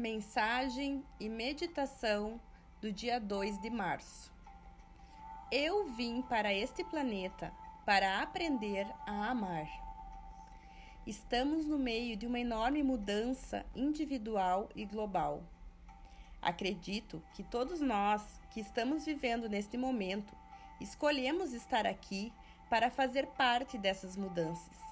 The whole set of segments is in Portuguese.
Mensagem e meditação do dia 2 de março. Eu vim para este planeta para aprender a amar. Estamos no meio de uma enorme mudança individual e global. Acredito que todos nós que estamos vivendo neste momento escolhemos estar aqui para fazer parte dessas mudanças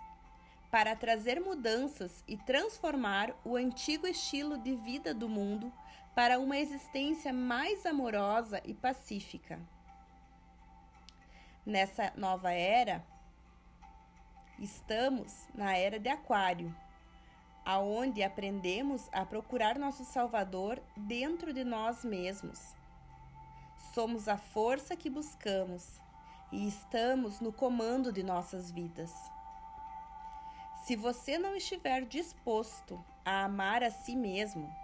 para trazer mudanças e transformar o antigo estilo de vida do mundo para uma existência mais amorosa e pacífica. Nessa nova era, estamos na era de Aquário, aonde aprendemos a procurar nosso Salvador dentro de nós mesmos. Somos a força que buscamos e estamos no comando de nossas vidas. Se você não estiver disposto a amar a si mesmo,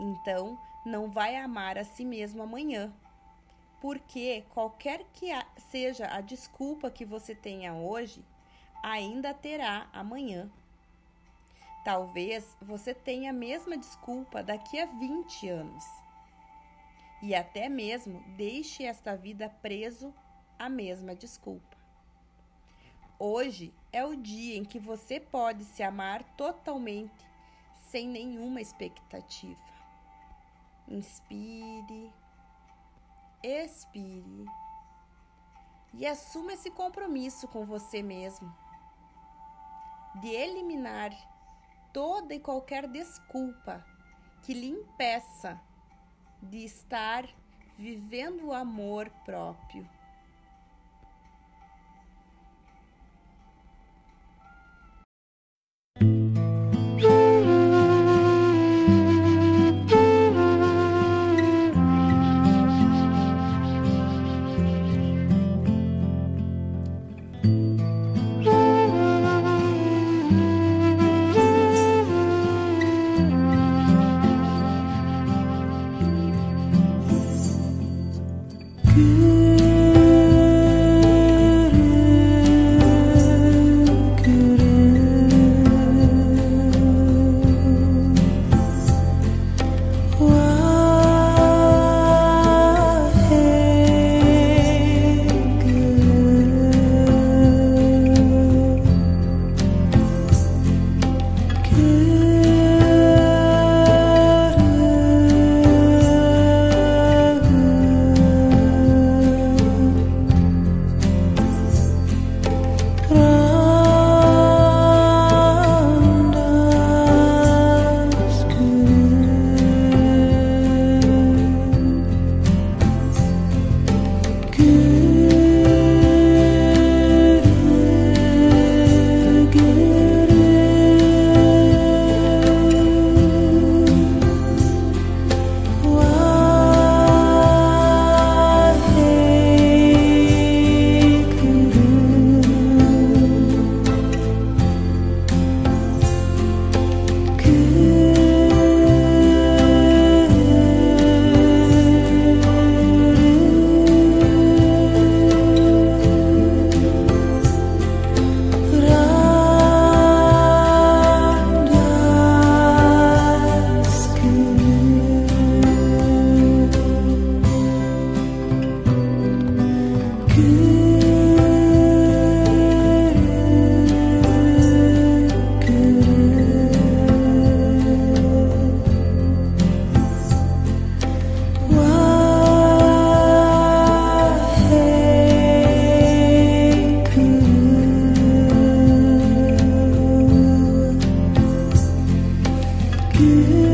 então não vai amar a si mesmo amanhã. Porque qualquer que seja a desculpa que você tenha hoje, ainda terá amanhã. Talvez você tenha a mesma desculpa daqui a 20 anos. E até mesmo deixe esta vida preso à mesma desculpa. Hoje é o dia em que você pode se amar totalmente, sem nenhuma expectativa. Inspire, expire e assuma esse compromisso com você mesmo de eliminar toda e qualquer desculpa que lhe impeça de estar vivendo o amor próprio. You 月